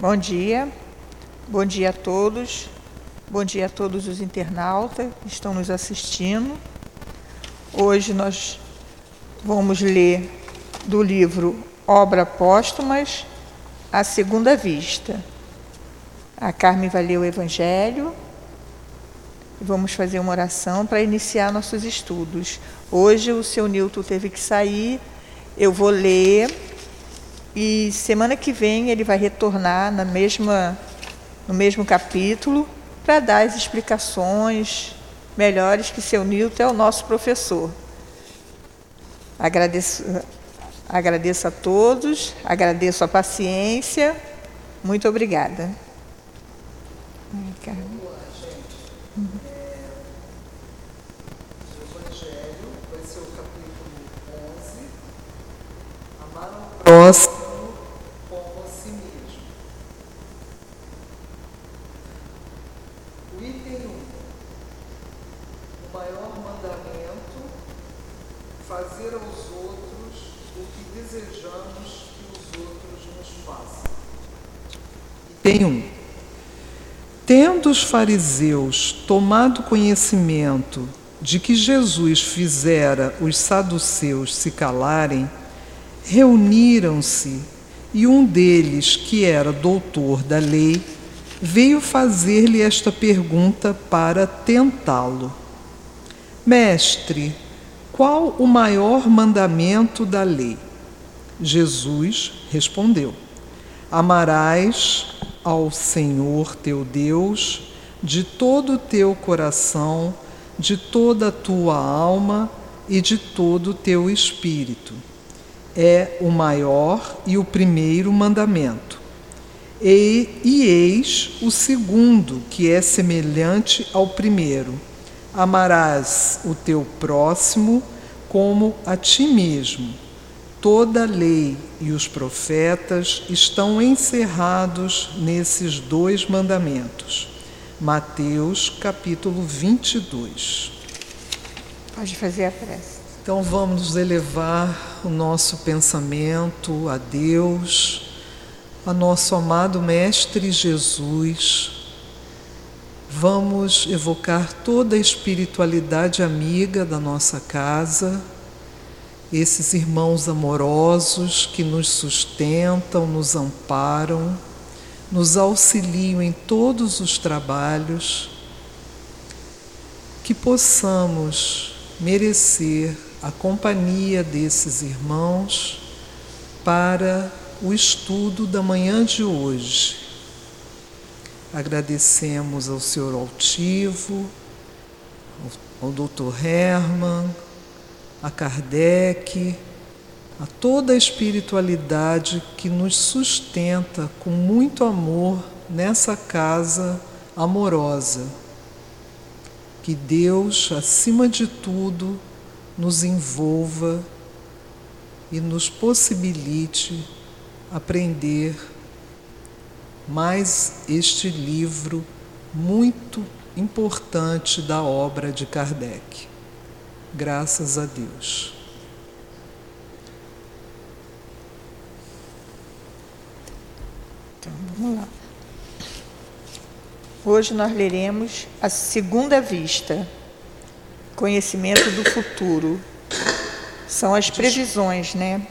Bom dia, bom dia a todos, bom dia a todos os internautas que estão nos assistindo. Hoje nós vamos ler do livro Obra Póstumas, A Segunda Vista. A Carmen vai ler o Evangelho vamos fazer uma oração para iniciar nossos estudos. Hoje o seu Nilton teve que sair, eu vou ler e semana que vem ele vai retornar na mesma, no mesmo capítulo para dar as explicações melhores que seu Nilton é o nosso professor. Agradeço, agradeço a todos, agradeço a paciência. Muito obrigada. Ai, Uhum. Evangelho vai ser o capítulo 11. Amar ao próximo como a si mesmo. O item 1. O maior mandamento, fazer aos outros o que desejamos que os outros nos façam. Item 1. Tendo os fariseus tomado conhecimento de que Jesus fizera os saduceus se calarem, reuniram-se e um deles, que era doutor da lei, veio fazer-lhe esta pergunta para tentá-lo: Mestre, qual o maior mandamento da lei? Jesus respondeu: Amarás ao Senhor teu Deus de todo o teu coração, de toda a tua alma e de todo o teu espírito. É o maior e o primeiro mandamento. E, e eis o segundo, que é semelhante ao primeiro: amarás o teu próximo como a ti mesmo. Toda a lei e os profetas estão encerrados nesses dois mandamentos. Mateus capítulo 22. Pode fazer a prece. Então vamos elevar o nosso pensamento a Deus, a nosso amado Mestre Jesus. Vamos evocar toda a espiritualidade amiga da nossa casa esses irmãos amorosos que nos sustentam, nos amparam, nos auxiliam em todos os trabalhos, que possamos merecer a companhia desses irmãos para o estudo da manhã de hoje. Agradecemos ao Senhor Altivo, ao Dr. Herman, a Kardec, a toda a espiritualidade que nos sustenta com muito amor nessa casa amorosa. Que Deus, acima de tudo, nos envolva e nos possibilite aprender mais este livro muito importante da obra de Kardec. Graças a Deus. Então, vamos lá. Hoje nós leremos a segunda vista, conhecimento do futuro. São as previsões, né?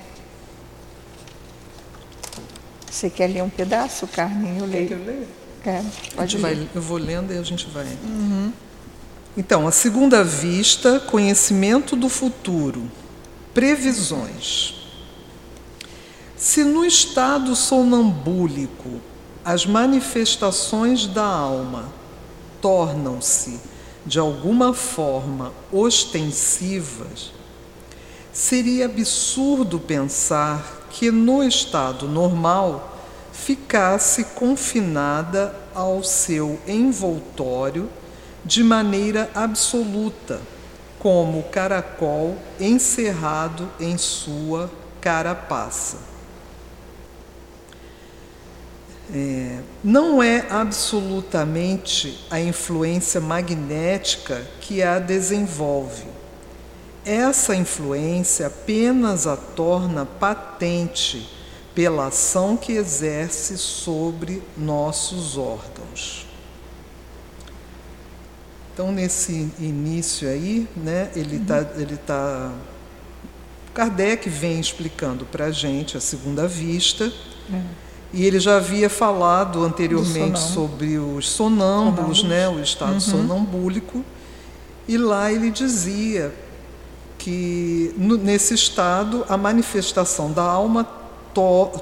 Você quer ler um pedaço, Carmen? Eu leio. Quer que eu leia? Quer, pode ler. eu vou lendo e a gente vai. Uhum. Então, a segunda vista, conhecimento do futuro, previsões. Se no estado sonambúlico as manifestações da alma tornam-se, de alguma forma, ostensivas, seria absurdo pensar que no estado normal ficasse confinada ao seu envoltório de maneira absoluta, como caracol encerrado em sua carapaça. É, não é absolutamente a influência magnética que a desenvolve. Essa influência apenas a torna patente pela ação que exerce sobre nossos órgãos. Então, nesse início aí, né, ele está. Uhum. Ele tá, Kardec vem explicando para a gente a segunda vista. É. E ele já havia falado anteriormente sobre os sonâmbulos, sonâmbulos. Né, o estado uhum. sonambúlico. E lá ele dizia que no, nesse estado a manifestação da alma to,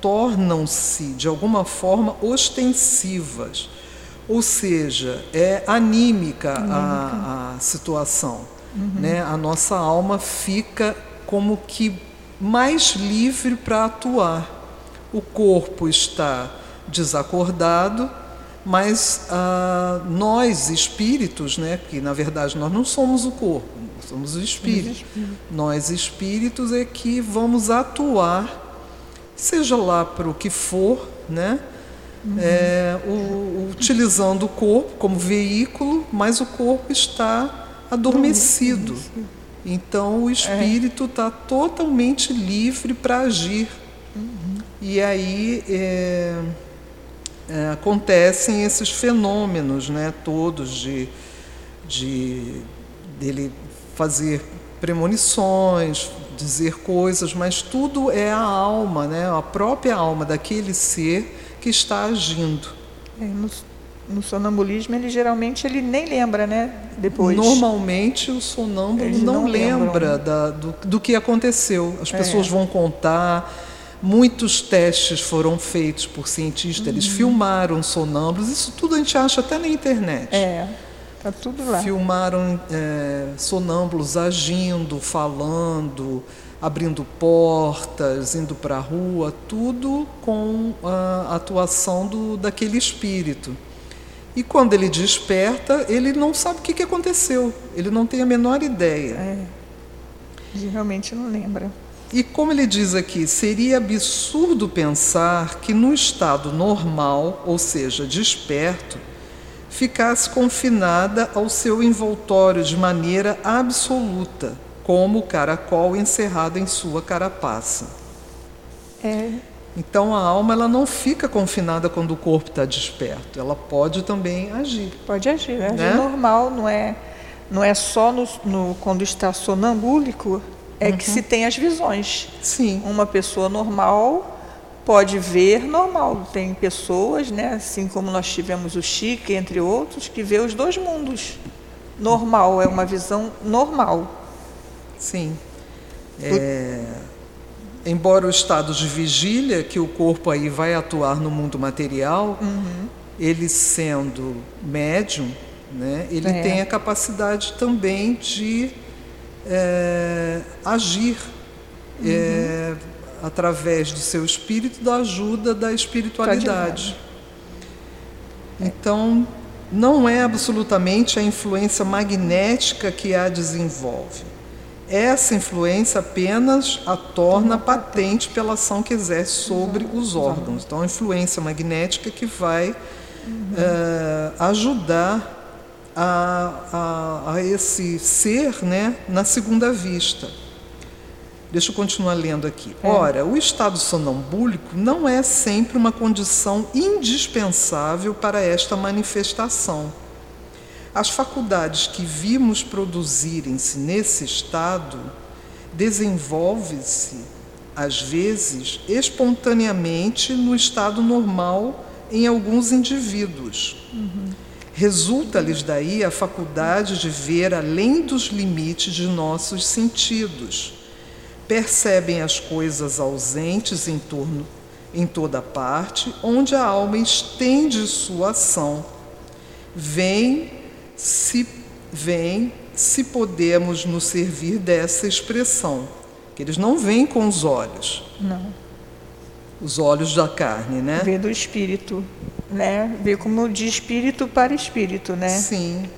tornam-se de alguma forma ostensivas, ou seja, é anímica, anímica. A, a, situação. Uhum. Né? A nossa alma fica como que mais livre para atuar. O corpo está desacordado, mas ah, nós espíritos, né, que na verdade nós não somos o corpo, somos o espírito. Nós espíritos é que vamos atuar seja lá para o que for, né? Uhum. É, o, utilizando o corpo como veículo, mas o corpo está adormecido. Então o espírito está é. totalmente livre para agir. Uhum. E aí é, é, acontecem esses fenômenos, né, todos de, de dele fazer premonições, dizer coisas, mas tudo é a alma, né? a própria alma daquele ser que está agindo. É, no, no, sonambulismo, ele geralmente ele nem lembra, né? Depois. Normalmente o sonâmbulo não, não, lembra da, do, do, que aconteceu. As é. pessoas vão contar. Muitos testes foram feitos por cientistas, uhum. eles filmaram sonâmbulos, isso tudo a gente acha até na internet. É. Tá tudo lá. Filmaram é, sonâmbulos agindo, falando, abrindo portas, indo para a rua, tudo com a atuação do, daquele espírito. E quando ele desperta, ele não sabe o que, que aconteceu, ele não tem a menor ideia. É. Ele realmente não lembra. E como ele diz aqui, seria absurdo pensar que no estado normal, ou seja, desperto, ficasse confinada ao seu envoltório de maneira absoluta, como o caracol encerrado em sua carapaça. É. Então a alma ela não fica confinada quando o corpo está desperto, ela pode também agir. Pode agir, é né? normal, não é, não é só no, no quando está sonambúlico é uhum. que se tem as visões. Sim. Uma pessoa normal pode ver normal. Tem pessoas, né, assim como nós tivemos o Chique, entre outros, que vê os dois mundos. Normal, é uma visão normal. Sim. É, embora o estado de vigília, que o corpo aí vai atuar no mundo material, uhum. ele sendo médium, né, ele é. tem a capacidade também de é, agir. Uhum. É, através do seu espírito, da ajuda da espiritualidade. Então, não é absolutamente a influência magnética que a desenvolve. Essa influência apenas a torna patente pela ação que exerce sobre os órgãos. Então, a influência magnética que vai uhum. uh, ajudar a, a, a, esse ser né, na segunda vista. Deixa eu continuar lendo aqui. É. Ora, o estado sonambúlico não é sempre uma condição indispensável para esta manifestação. As faculdades que vimos produzirem-se nesse estado desenvolvem-se, às vezes, espontaneamente no estado normal em alguns indivíduos. Uhum. Resulta-lhes daí a faculdade de ver além dos limites de nossos sentidos percebem as coisas ausentes em torno em toda parte, onde a alma estende sua ação. Vem se vem se podemos nos servir dessa expressão, que eles não vêm com os olhos. Não. Os olhos da carne, né? Vê do espírito, né? Vê como de espírito para espírito, né? Sim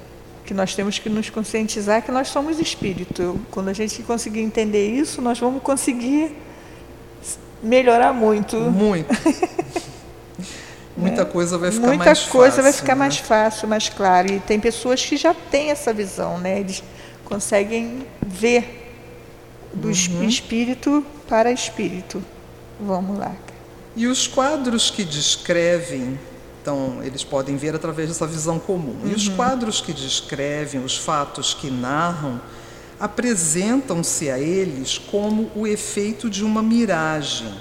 que nós temos que nos conscientizar que nós somos espírito. Quando a gente conseguir entender isso, nós vamos conseguir melhorar muito. Muito. Muita coisa vai ficar Muita mais fácil. Muita coisa vai ficar né? mais fácil, mais claro. E tem pessoas que já têm essa visão, né? Eles conseguem ver do uhum. espírito para espírito. Vamos lá. E os quadros que descrevem, então, eles podem ver através dessa visão comum. Uhum. E os uhum. quadros que descrevem, os fatos que narram, apresentam-se a eles como o efeito de uma miragem.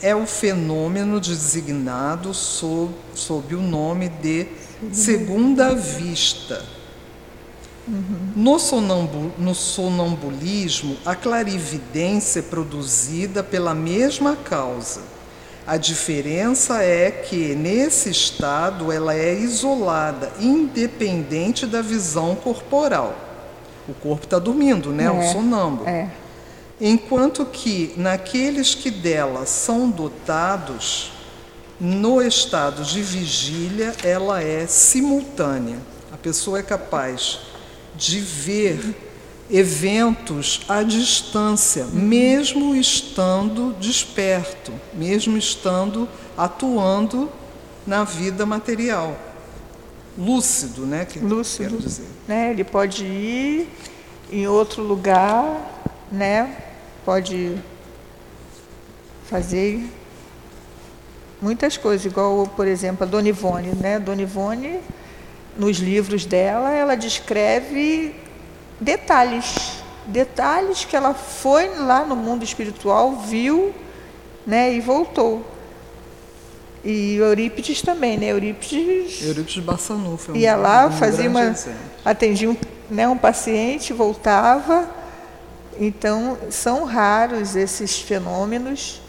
É o fenômeno designado sob, sob o nome de segunda vista. Uhum. No, sonambul, no sonambulismo, a clarividência é produzida pela mesma causa. A diferença é que, nesse estado, ela é isolada, independente da visão corporal. O corpo está dormindo, né? É, o sonâmbulo. É. Enquanto que, naqueles que dela são dotados, no estado de vigília, ela é simultânea. A pessoa é capaz de ver eventos à distância, mesmo estando desperto, mesmo estando atuando na vida material. Lúcido, né? Que Lúcido. Quero dizer. Né? Ele pode ir em outro lugar, né? Pode fazer muitas coisas, igual, por exemplo, a Dona Ivone. Né? Dona Ivone, nos livros dela, ela descreve detalhes, detalhes que ela foi lá no mundo espiritual, viu né, e voltou. E Eurípides também, né? Eurípides. Eurípides Bassanufo. foi um, ia lá, um fazia uma, atendia um, né, um paciente, voltava. Então, são raros esses fenômenos,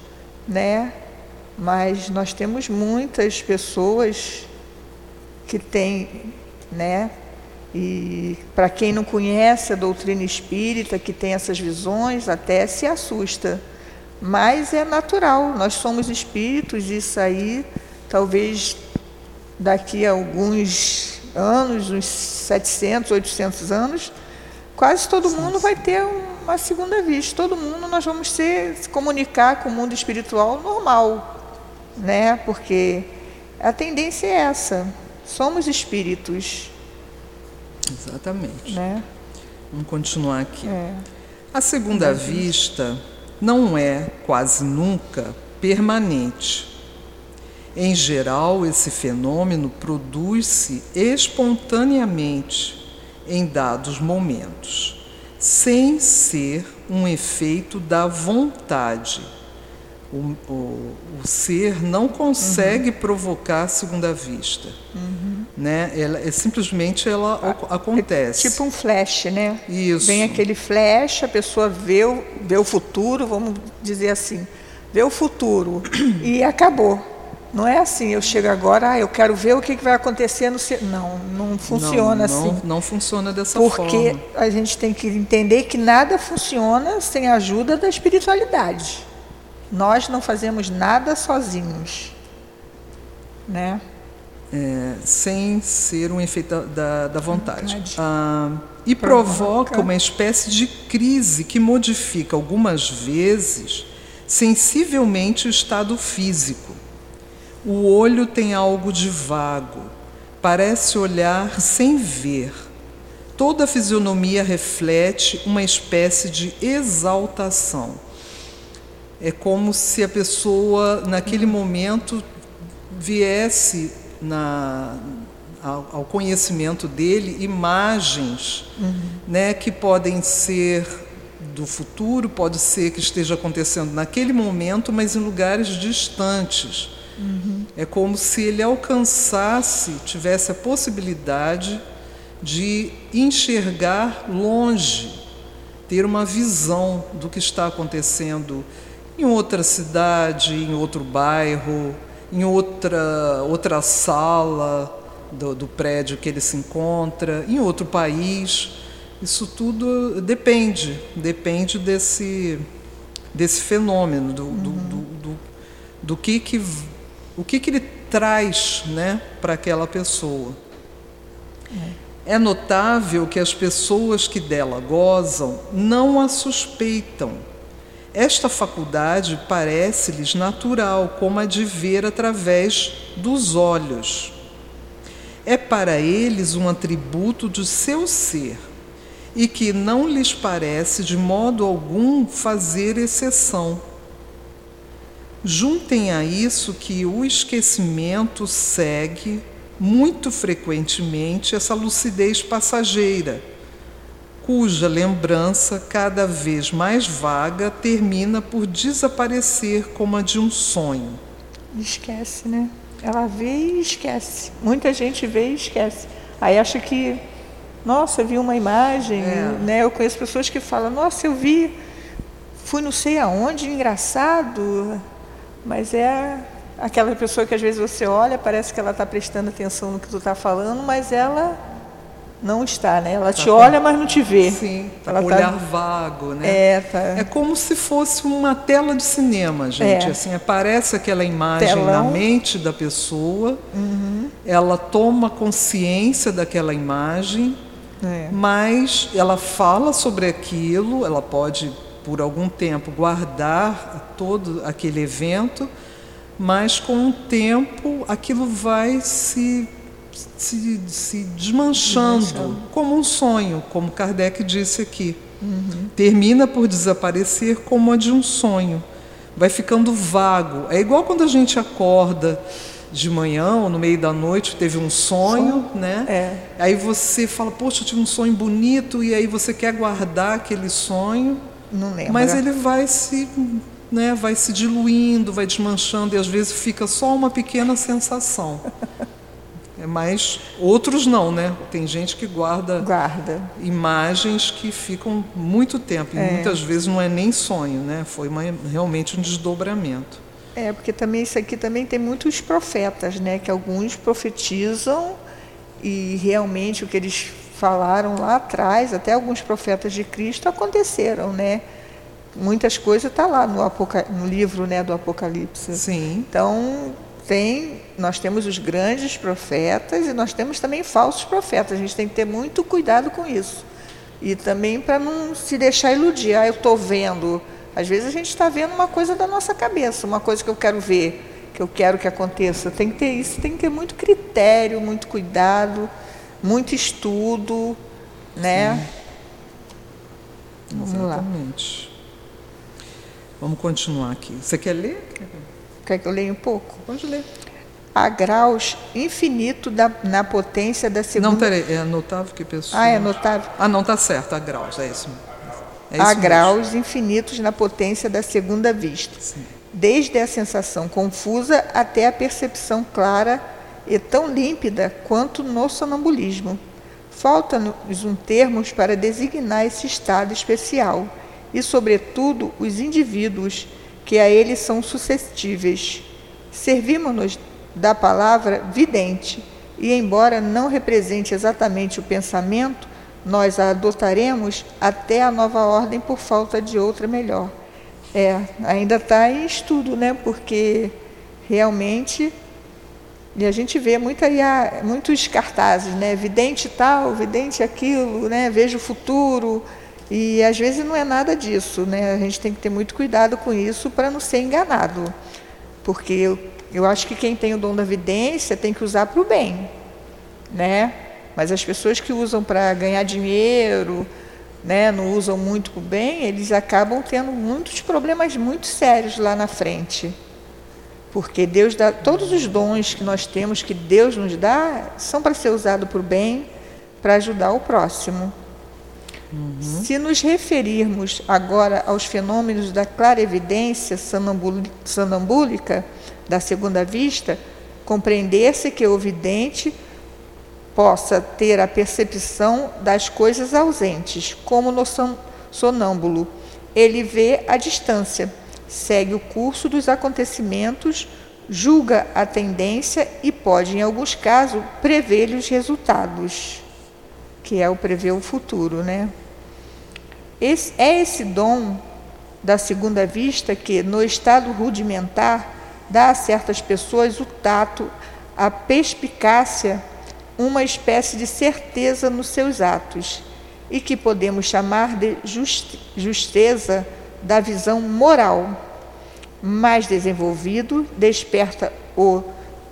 né? mas nós temos muitas pessoas que têm, né? E para quem não conhece a doutrina espírita, que tem essas visões, até se assusta. Mas é natural, nós somos espíritos, isso aí, talvez daqui a alguns anos, uns 700, 800 anos, quase todo mundo vai ter uma segunda vista. Todo mundo nós vamos ser, se comunicar com o mundo espiritual normal né? Porque a tendência é essa. Somos espíritos. Exatamente. Né? Vamos continuar aqui. É. A segunda vista não é quase nunca permanente. Em geral, esse fenômeno produz-se espontaneamente em dados momentos, sem ser um efeito da vontade o, o, o ser não consegue uhum. provocar a segunda vista. Uhum. Né? Ela, é, simplesmente ela a, acontece. É tipo um flash, né? Isso. Vem aquele flash, a pessoa vê o, vê o futuro, vamos dizer assim, vê o futuro e acabou. Não é assim, eu chego agora, ah, eu quero ver o que vai acontecer no ser. Não, não funciona não, não, assim. Não funciona dessa Porque forma. Porque a gente tem que entender que nada funciona sem a ajuda da espiritualidade. Nós não fazemos nada sozinhos, né? É, sem ser um efeito da, da vontade. vontade. Ah, e provoca. provoca uma espécie de crise que modifica algumas vezes sensivelmente o estado físico. O olho tem algo de vago, parece olhar sem ver. Toda a fisionomia reflete uma espécie de exaltação é como se a pessoa, naquele momento, viesse na, ao, ao conhecimento dele imagens uhum. né, que podem ser do futuro, pode ser que esteja acontecendo naquele momento, mas em lugares distantes. Uhum. É como se ele alcançasse, tivesse a possibilidade de enxergar longe, ter uma visão do que está acontecendo em outra cidade, em outro bairro, em outra, outra sala do, do prédio que ele se encontra, em outro país. Isso tudo depende, depende desse, desse fenômeno, do, uhum. do, do, do, do, que, que, o que, que ele traz né, para aquela pessoa. É. é notável que as pessoas que dela gozam não a suspeitam esta faculdade parece-lhes natural, como a de ver através dos olhos. É para eles um atributo do seu ser e que não lhes parece de modo algum fazer exceção. Juntem a isso que o esquecimento segue muito frequentemente essa lucidez passageira, cuja lembrança, cada vez mais vaga, termina por desaparecer como a de um sonho. Esquece, né? Ela vê e esquece. Muita gente vê e esquece. Aí acha que, nossa, vi uma imagem, é. né? Eu conheço pessoas que falam, nossa, eu vi, fui não sei aonde, engraçado, mas é aquela pessoa que às vezes você olha, parece que ela está prestando atenção no que tu está falando, mas ela não está, né? Ela tá te olha, mas não te vê. Sim, tá ela com tá... olhar vago, né? É, tá... é como se fosse uma tela de cinema, gente. É. Assim, aparece aquela imagem Telão. na mente da pessoa, uhum. ela toma consciência daquela imagem, é. mas ela fala sobre aquilo, ela pode por algum tempo guardar todo aquele evento, mas com o tempo aquilo vai se se, se desmanchando, desmanchando, como um sonho, como Kardec disse aqui. Uhum. Termina por desaparecer como a de um sonho. Vai ficando vago. É igual quando a gente acorda de manhã ou no meio da noite, teve um sonho, sonho. né? É. Aí você fala, poxa, eu tive um sonho bonito, e aí você quer guardar aquele sonho. Não lembro. Mas ele vai se, né, vai se diluindo, vai desmanchando, e às vezes fica só uma pequena sensação. É, mas outros não, né? Tem gente que guarda, guarda. imagens que ficam muito tempo. E é. muitas vezes não é nem sonho, né? Foi uma, realmente um desdobramento. É, porque também isso aqui também tem muitos profetas, né? Que alguns profetizam e realmente o que eles falaram lá atrás, até alguns profetas de Cristo aconteceram, né? Muitas coisas estão tá lá no, no livro né, do Apocalipse. Sim. Então, tem, nós temos os grandes profetas e nós temos também falsos profetas. A gente tem que ter muito cuidado com isso. E também para não se deixar iludir. Ah, eu estou vendo. Às vezes a gente está vendo uma coisa da nossa cabeça, uma coisa que eu quero ver, que eu quero que aconteça. Tem que ter isso, tem que ter muito critério, muito cuidado, muito estudo, né? Sim. Vamos Exatamente. lá. Vamos continuar aqui. Você quer ler? Quer que eu leia um pouco? Pode ler. Há graus infinitos da, na potência da segunda. Não, peraí, é notável que pessoa. Ah, é notável. Ah, não, está certo, há graus, é isso. É há graus mesmo. infinitos na potência da segunda vista. Sim. Desde a sensação confusa até a percepção clara e tão límpida quanto no sonambulismo. Falta-nos um termo para designar esse estado especial e, sobretudo, os indivíduos que a ele são suscetíveis. Servimos-nos da palavra vidente, e embora não represente exatamente o pensamento, nós a adotaremos até a nova ordem por falta de outra melhor. É, ainda está em estudo, né? Porque realmente e a gente vê muito aí, muitos cartazes, né? Vidente tal, vidente aquilo, né? Vejo o futuro, e às vezes não é nada disso, né? A gente tem que ter muito cuidado com isso para não ser enganado. Porque eu, eu acho que quem tem o dom da vidência tem que usar para o bem, né? Mas as pessoas que usam para ganhar dinheiro, né, não usam muito para o bem, eles acabam tendo muitos problemas muito sérios lá na frente. Porque Deus dá todos os dons que nós temos, que Deus nos dá, são para ser usado para o bem, para ajudar o próximo. Uhum. Se nos referirmos agora aos fenômenos da clarevidência sanambúlica da segunda vista, compreender-se que o vidente possa ter a percepção das coisas ausentes, como no sonâmbulo. Ele vê a distância, segue o curso dos acontecimentos, julga a tendência e pode, em alguns casos, prever os resultados que é o prever o futuro, né? Esse, é esse dom da segunda vista que, no estado rudimentar, dá a certas pessoas o tato, a perspicácia, uma espécie de certeza nos seus atos, e que podemos chamar de justeza da visão moral. Mais desenvolvido, desperta o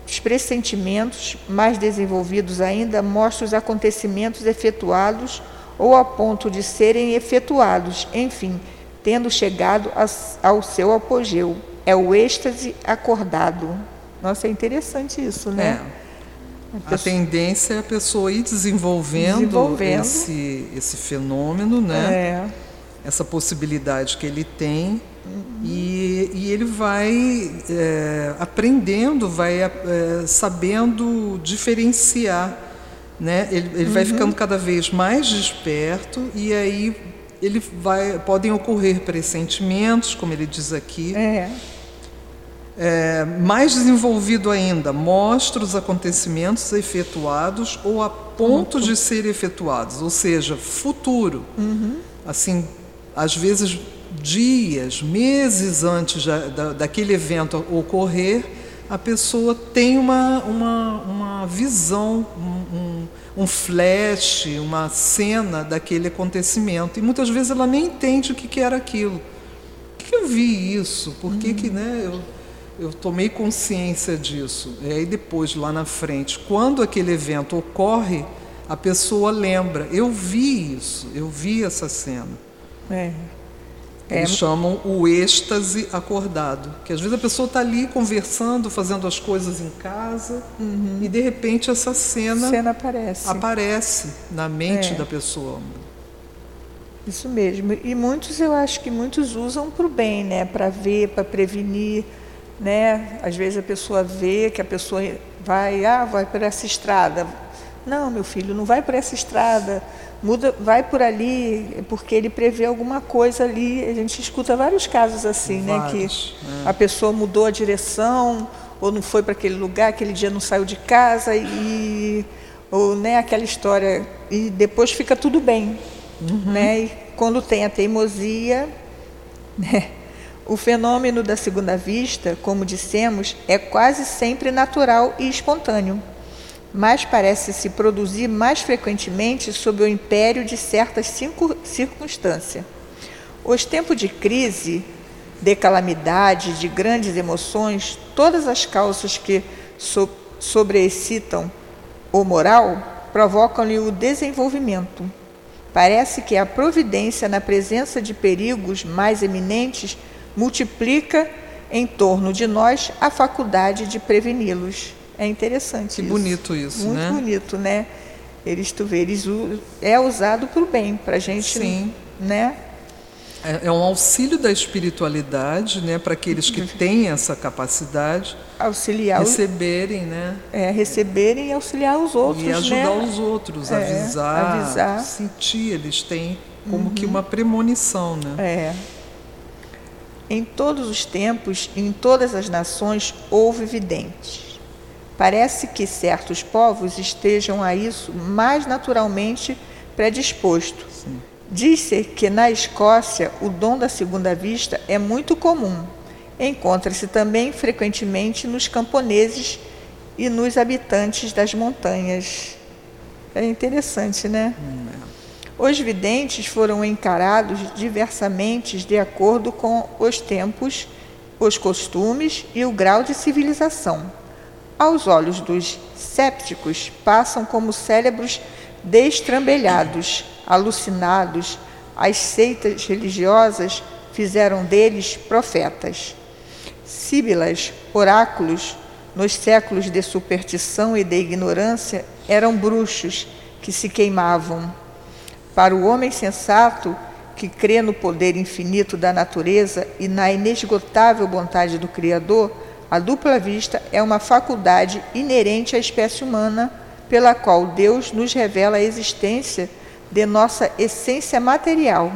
os pressentimentos, mais desenvolvidos ainda, mostram os acontecimentos efetuados ou a ponto de serem efetuados, enfim, tendo chegado ao seu apogeu. é o êxtase acordado. Nossa, é interessante isso, né? É. A, a tendência é a pessoa ir desenvolvendo, desenvolvendo. Esse, esse fenômeno, né? É. Essa possibilidade que ele tem uhum. e, e, ele vai é, aprendendo, vai é, sabendo diferenciar, né? Ele, ele uhum. vai ficando cada vez mais desperto e aí ele vai, podem ocorrer pressentimentos, como ele diz aqui. É. É, mais desenvolvido ainda, mostra os acontecimentos efetuados ou a ponto de ser efetuados, ou seja, futuro. Uhum. Assim, às vezes dias, meses antes da, daquele evento ocorrer, a pessoa tem uma, uma, uma visão, um, um um flash, uma cena daquele acontecimento. E muitas vezes ela nem entende o que, que era aquilo. Por que, eu vi isso? Por que, que né, eu, eu tomei consciência disso? E aí depois, lá na frente, quando aquele evento ocorre, a pessoa lembra, eu vi isso, eu vi essa cena. É. Eles é. chamam o êxtase acordado. Que às vezes a pessoa está ali conversando, fazendo as coisas em casa, uhum. e de repente essa cena, cena aparece. aparece na mente é. da pessoa. Isso mesmo. E muitos, eu acho que muitos usam para o bem, né? Para ver, para prevenir. Né? Às vezes a pessoa vê que a pessoa vai, ah, vai por essa estrada. Não, meu filho, não vai por essa estrada muda, vai por ali, porque ele prevê alguma coisa ali. A gente escuta vários casos assim, vários, né? Que é. a pessoa mudou a direção, ou não foi para aquele lugar, aquele dia não saiu de casa, e, ou né, aquela história. E depois fica tudo bem. Uhum. Né? E quando tem a teimosia, né? O fenômeno da segunda vista, como dissemos, é quase sempre natural e espontâneo mas parece se produzir mais frequentemente sob o império de certas circunstâncias. Os tempos de crise, de calamidade, de grandes emoções, todas as causas que so sobreexcitam o moral provocam-lhe o desenvolvimento. Parece que a providência, na presença de perigos mais eminentes, multiplica em torno de nós a faculdade de preveni-los. É interessante que isso. bonito isso, Muito né? bonito, né? Eles, tu vê, eles é usado para o bem, para a gente, Sim. né? É, é, um auxílio da espiritualidade, né, para aqueles que têm essa capacidade auxiliar receberem, né? É, receberem e auxiliar os outros, e ajudar né? os outros, é, avisar, avisar, sentir, eles têm como uhum. que uma premonição, né? É. Em todos os tempos, em todas as nações houve videntes Parece que certos povos estejam a isso mais naturalmente predisposto. Diz-se que na Escócia o dom da segunda vista é muito comum. Encontra-se também frequentemente nos camponeses e nos habitantes das montanhas. É interessante, né? Hum, é. Os videntes foram encarados diversamente de acordo com os tempos, os costumes e o grau de civilização aos olhos dos sépticos, passam como cérebros destrambelhados, alucinados. As seitas religiosas fizeram deles profetas. Síbilas, oráculos, nos séculos de superstição e de ignorância, eram bruxos que se queimavam. Para o homem sensato, que crê no poder infinito da natureza e na inesgotável bondade do Criador, a dupla vista é uma faculdade inerente à espécie humana, pela qual Deus nos revela a existência de nossa essência material.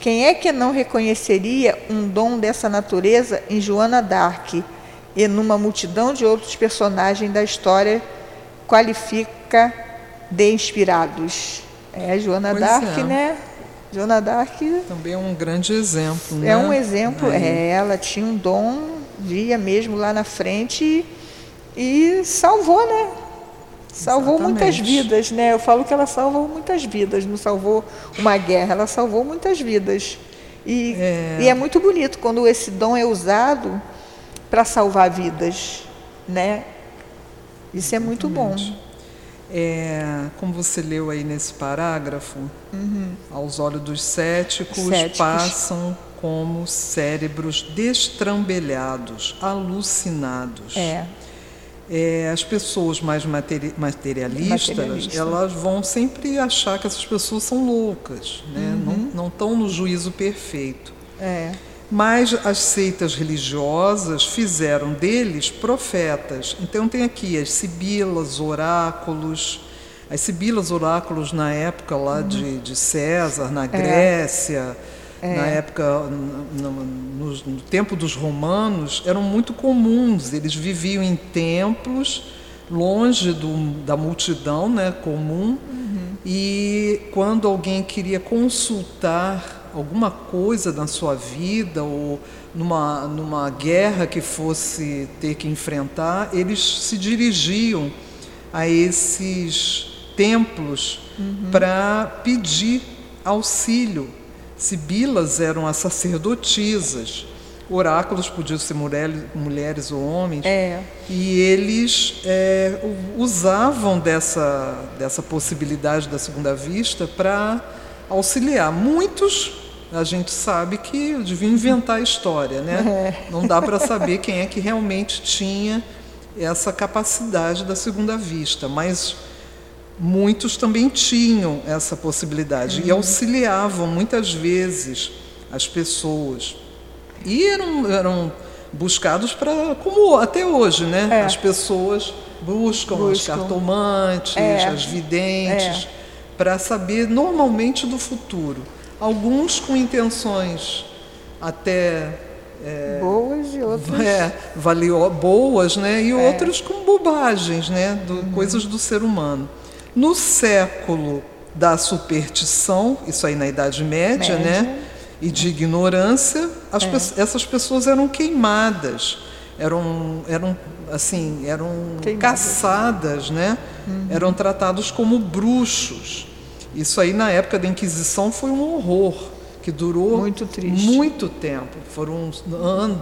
Quem é que não reconheceria um dom dessa natureza em Joana d'Arc e numa multidão de outros personagens da história qualifica de inspirados? É Joana d'Arc, é. né? Joana d'Arc também é um grande exemplo. É né? um exemplo. É, ela tinha um dom via mesmo lá na frente e, e salvou, né? Salvou Exatamente. muitas vidas, né? Eu falo que ela salvou muitas vidas, não salvou uma guerra, ela salvou muitas vidas. E é, e é muito bonito quando esse dom é usado para salvar vidas, né? Isso é muito bom. É, como você leu aí nesse parágrafo, uhum. aos olhos dos céticos, céticos, passam como cérebros destrambelhados, alucinados. É. É, as pessoas mais materi materialistas, Materialista. elas vão sempre achar que essas pessoas são loucas, né? Uhum. não estão no juízo perfeito. É. Mas as seitas religiosas fizeram deles profetas. Então tem aqui as sibilas, oráculos. As sibilas, oráculos na época lá de, de César, na Grécia, na época, no, no- no tempo dos romanos, eram muito comuns. Eles viviam em templos, longe do, da multidão né, comum. E quando alguém queria consultar alguma coisa na sua vida ou numa, numa guerra que fosse ter que enfrentar, eles se dirigiam a esses templos para pedir auxílio. Sibilas eram as sacerdotisas, oráculos podiam ser mulheres, ou homens. É. E eles é, usavam dessa, dessa possibilidade da segunda vista para auxiliar. Muitos, a gente sabe que deviam inventar a história, né? Não dá para saber quem é que realmente tinha essa capacidade da segunda vista, mas muitos também tinham essa possibilidade e auxiliavam muitas vezes as pessoas. E eram, eram buscados para, como até hoje, né? É. As pessoas buscam, os Buscam. cartomantes, É. as videntes, É. para saber normalmente do futuro. Alguns com intenções até Boas e outras. é, valio, boas, né? E outros com bobagens, né? Do, Coisas do ser humano. No século da superstição, isso aí na Idade Média, Média. né? E de ignorância, as pe- essas pessoas eram queimadas, eram, eram assim, eram Queimadas. caçadas, né? Eram tratados como bruxos. Isso aí na época da Inquisição foi um horror que durou Muito muito tempo. Foram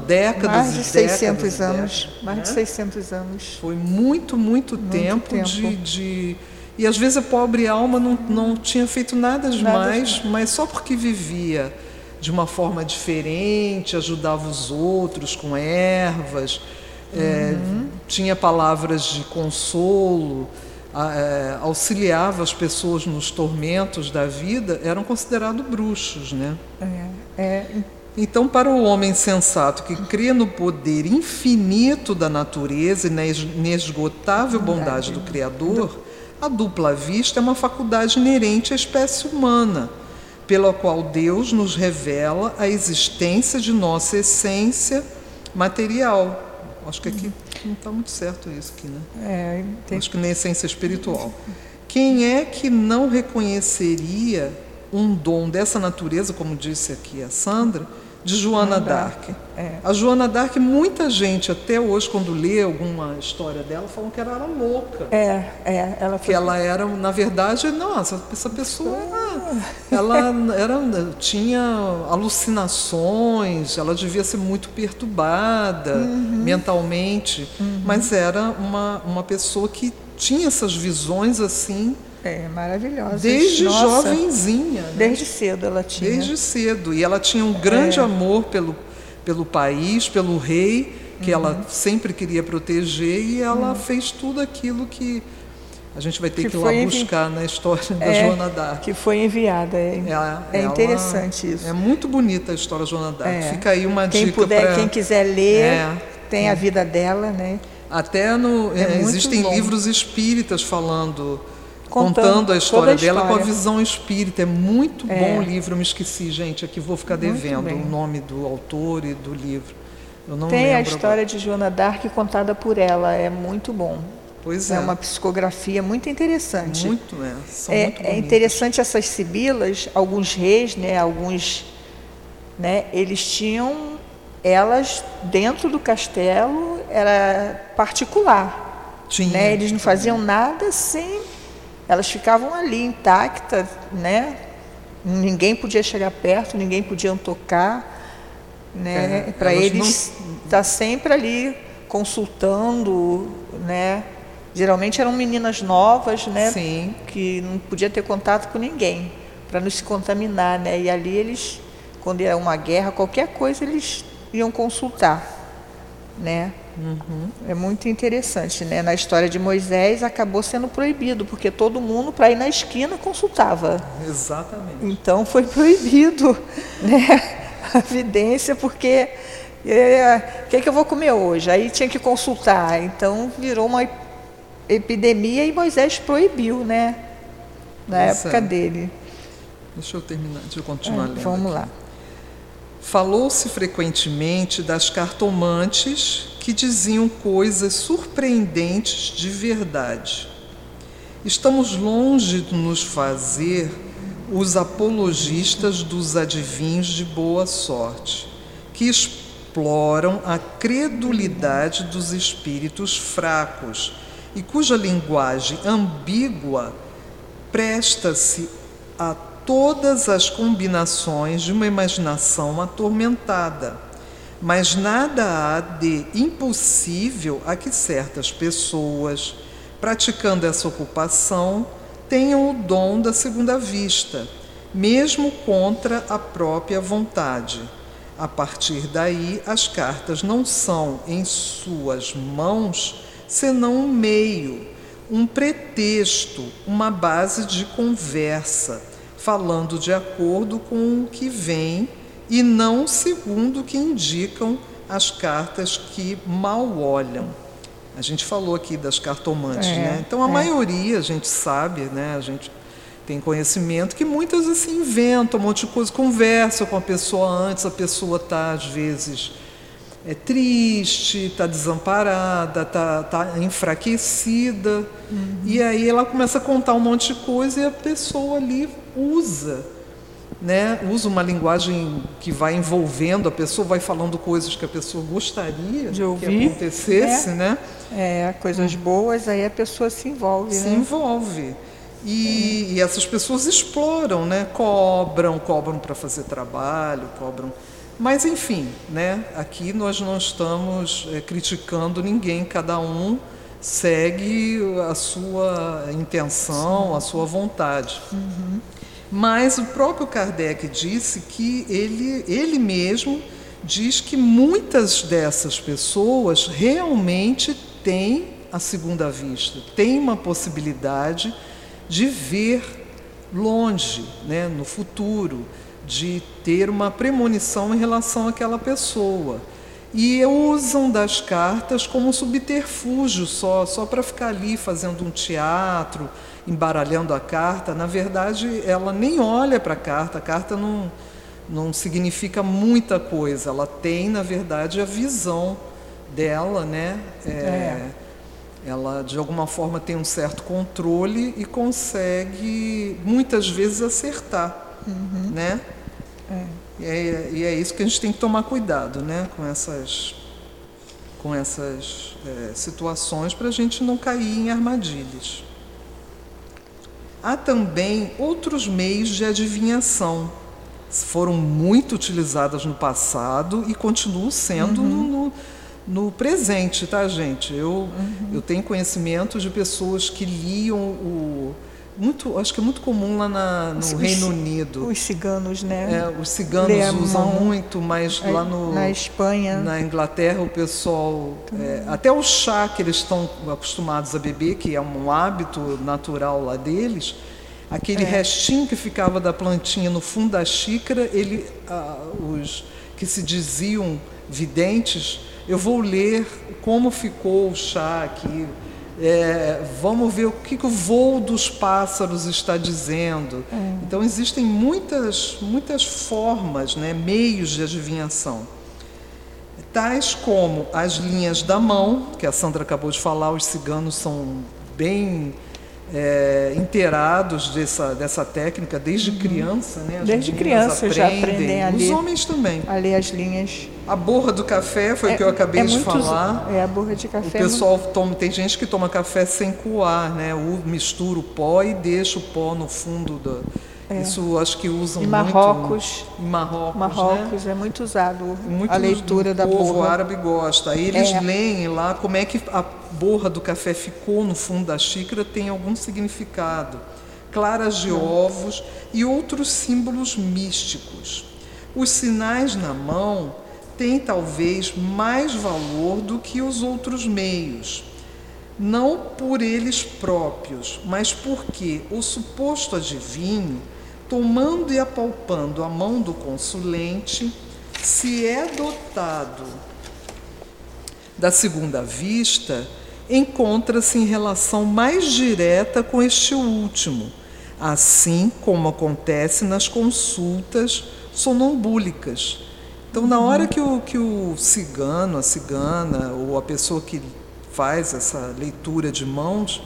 décadas Mais de e 600 décadas anos. décadas, Mais né? de 600 anos. Foi muito, muito, tempo, tempo. De, de- E às vezes a pobre alma não, não tinha feito nada demais, mas só porque vivia de uma forma diferente, ajudava os outros com ervas, é, tinha palavras de consolo, a- é, auxiliava as pessoas nos tormentos da vida, eram considerados bruxos, né? É, é, Então, para o homem sensato que crê no poder infinito da natureza e na es- inesgotável bondade do Criador, a dupla vista é uma faculdade inerente à espécie humana, pela qual Deus nos revela a existência de nossa essência material. Acho que aqui não está muito certo isso aqui, né? é, Acho que na essência espiritual. Quem é que não reconheceria um dom dessa natureza, como disse aqui a Sandra, de Joana d'Arc? é. A Joana d'Arc, muita gente até hoje, quando lê alguma história dela, falam que ela era louca. é, é, ela Que foi. ela era, na verdade, nossa, essa pessoa era, ela era, tinha alucinações, ela devia ser muito perturbada mentalmente, mas era uma, uma pessoa que tinha essas visões assim É, maravilhosa. desde Nossa, jovenzinha. né? Desde cedo ela tinha. Desde cedo. E ela tinha um grande É. amor pelo, pelo país, pelo rei, que Uhum. ela sempre queria proteger, e ela fez tudo aquilo que a gente vai ter Que que, ir lá buscar na história da É, Joana d'Arc. Que foi enviada. É, Ela- é ela- interessante isso. É muito bonita a história da Joana d'Arc. É. Fica aí uma Quem dica puder, pra- quem quiser ler, É. tem a vida dela, né? Até no, É é, existem bom. livros espíritas falando, Contando contando, a história a dela com a história. visão espírita. É muito É. bom o livro. Eu me esqueci, gente. Aqui vou ficar Muito devendo bem. o nome do autor e do livro. Eu não Tem a história de Joana d'Arc contada por ela, é muito bom. agora. Pois é. É uma psicografia muito interessante. Muito, é. São é, muito é interessante essas sibilas, alguns reis, né, alguns, né, eles tinham elas dentro do castelo era particular, Tinha. né? Eles não faziam nada sem, elas ficavam ali intactas, né? Ninguém podia chegar perto, ninguém podia tocar, né? É, Para eles estar sempre ali consultando, né? Geralmente eram meninas novas, né? Sim. que não podia ter contato com ninguém para não se contaminar, né? E ali eles quando era uma guerra, qualquer coisa eles iam consultar, né? Uhum. É muito interessante, né? Na história de Moisés acabou sendo proibido, porque todo mundo para ir na esquina consultava. Exatamente. Então foi proibido, né? A evidência, porque o é, que, é que eu vou comer hoje? Aí tinha que consultar. Então virou uma epidemia e Moisés proibiu, né? Na época dele. Deixa eu terminar, deixa eu continuar é, lendo. Vamos aqui. lá. Falou-se frequentemente das cartomantes que diziam coisas surpreendentes de verdade. Estamos longe de nos fazer os apologistas dos adivinhos de boa sorte, que exploram a credulidade dos espíritos fracos e cuja linguagem ambígua presta-se a todas as combinações de uma imaginação atormentada. Mas nada há de impossível a que certas pessoas, praticando essa ocupação, tenham o dom da segunda vista, mesmo contra a própria vontade. A partir daí, as cartas não são em suas mãos senão um meio, um pretexto, uma base de conversa, falando de acordo com o que vem e não segundo o que indicam as cartas que mal olham. A gente falou aqui das cartomantes, é, né? Então a é. maioria a gente sabe, né? A gente tem conhecimento que muitas assim inventam um monte de coisa, conversa com a pessoa antes, a pessoa está às vezes é triste, está desamparada, está tá enfraquecida. Uhum. E aí ela começa a contar um monte de coisa e a pessoa ali usa. Né? Usa uma linguagem que vai envolvendo, a pessoa vai falando coisas que a pessoa gostaria de ouvir, que acontecesse, é, né? É, coisas boas, aí a pessoa se envolve. Se né? envolve. E, é. e essas pessoas exploram, né? Cobram, cobram para fazer trabalho, cobram mas, enfim, né, aqui nós não estamos é, criticando ninguém, cada um segue a sua intenção, a sua vontade. Uhum. Mas o próprio Kardec disse que ele, ele mesmo diz que muitas dessas pessoas realmente têm a segunda vista, têm uma possibilidade de ver longe, né, no futuro de ter uma premonição em relação àquela pessoa. E usam das cartas como subterfúgio só, só para ficar ali fazendo um teatro, embaralhando a carta. Na verdade, ela nem olha para a carta, a carta não, não significa muita coisa. Ela tem, na verdade, a visão dela, né? É, é. Ela, de alguma forma, tem um certo controle e consegue, muitas vezes, acertar, uhum. né? É. E, é, e, é, isso que a gente tem que tomar cuidado né, com essas, com essas é, situações para a gente não cair em armadilhas. Há também outros meios de adivinhação. Foram muito utilizadas no passado e continuam sendo uhum. no, no, no, presente, tá, gente? Eu, uhum. eu tenho conhecimento de pessoas que liam o muito, acho que é muito comum lá na, no os, Reino Unido. Os ciganos, né? É, os ciganos usam muito, mas lá no, na Espanha, na Inglaterra, o pessoal, é, até o chá que eles estão acostumados a beber, que é um hábito natural lá deles, aquele é. restinho que ficava da plantinha no fundo da xícara, ele, ah, os que se diziam videntes, eu vou ler como ficou o chá aqui é, vamos ver o que, que, o voo dos pássaros está dizendo. É. Então existem muitas, muitas formas, né, meios de adivinhação. Tais como as linhas da mão, que a Sandra acabou de falar, os ciganos são bem é, inteirados dessa, dessa técnica desde uhum. criança, né? As desde criança aprendem, já aprendem a ler. Os homens também. A ler as linhas. A borra do café foi o é, que eu acabei é de muito, falar. É a borra de café. O pessoal toma, tem gente que toma café sem coar, né? O, mistura o pó e deixa o pó no fundo do, é. Isso acho que usam em Marrocos, muito. Em Marrocos. Marrocos né? é muito usado muito a leitura da borra. O povo árabe gosta. Aí eles é. leem lá como é que a borra do café ficou no fundo da xícara, tem algum significado. Claras de ovos e outros símbolos místicos. Os sinais na mão têm talvez mais valor do que os outros meios, não por eles próprios, mas porque o suposto adivinho, tomando e apalpando a mão do consulente, se é dotado da segunda vista, encontra-se em relação mais direta com este último, assim como acontece nas consultas sonambúlicas. Então, na hora que o, que o cigano, a cigana, ou a pessoa que faz essa leitura de mãos,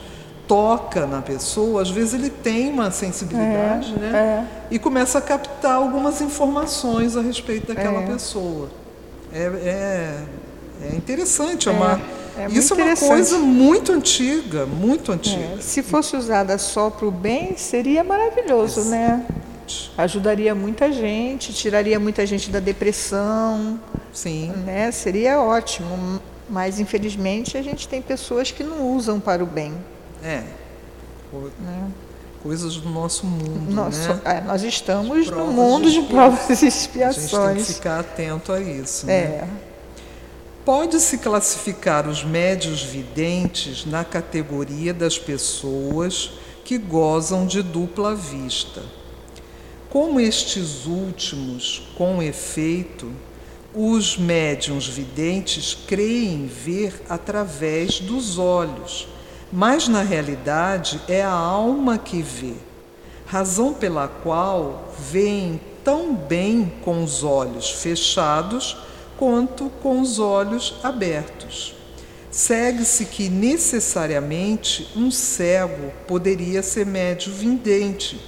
toca na pessoa, às vezes ele tem uma sensibilidade, É, né? E começa a captar algumas informações a respeito daquela É. pessoa. É, é, é interessante, é, uma. é isso é uma coisa muito antiga, muito antiga. É, se fosse usada só para o bem, seria maravilhoso, né? Ajudaria muita gente, tiraria muita gente da depressão, Sim. né? Seria ótimo. Mas infelizmente a gente tem pessoas que não usam para o bem. É. Co- Né? Coisas do nosso mundo, Nós, né? é, nós estamos no mundo de de provas e A gente tem que expiações. ficar atento a isso. né? É, Pode-se classificar os médios videntes na categoria das pessoas que gozam de dupla vista. Como estes últimos, com efeito, os médiums videntes creem ver através dos olhos, mas na realidade é a alma que vê, razão pela qual veem tão bem com os olhos fechados quanto com os olhos abertos. Segue-se que necessariamente um cego poderia ser médio vidente,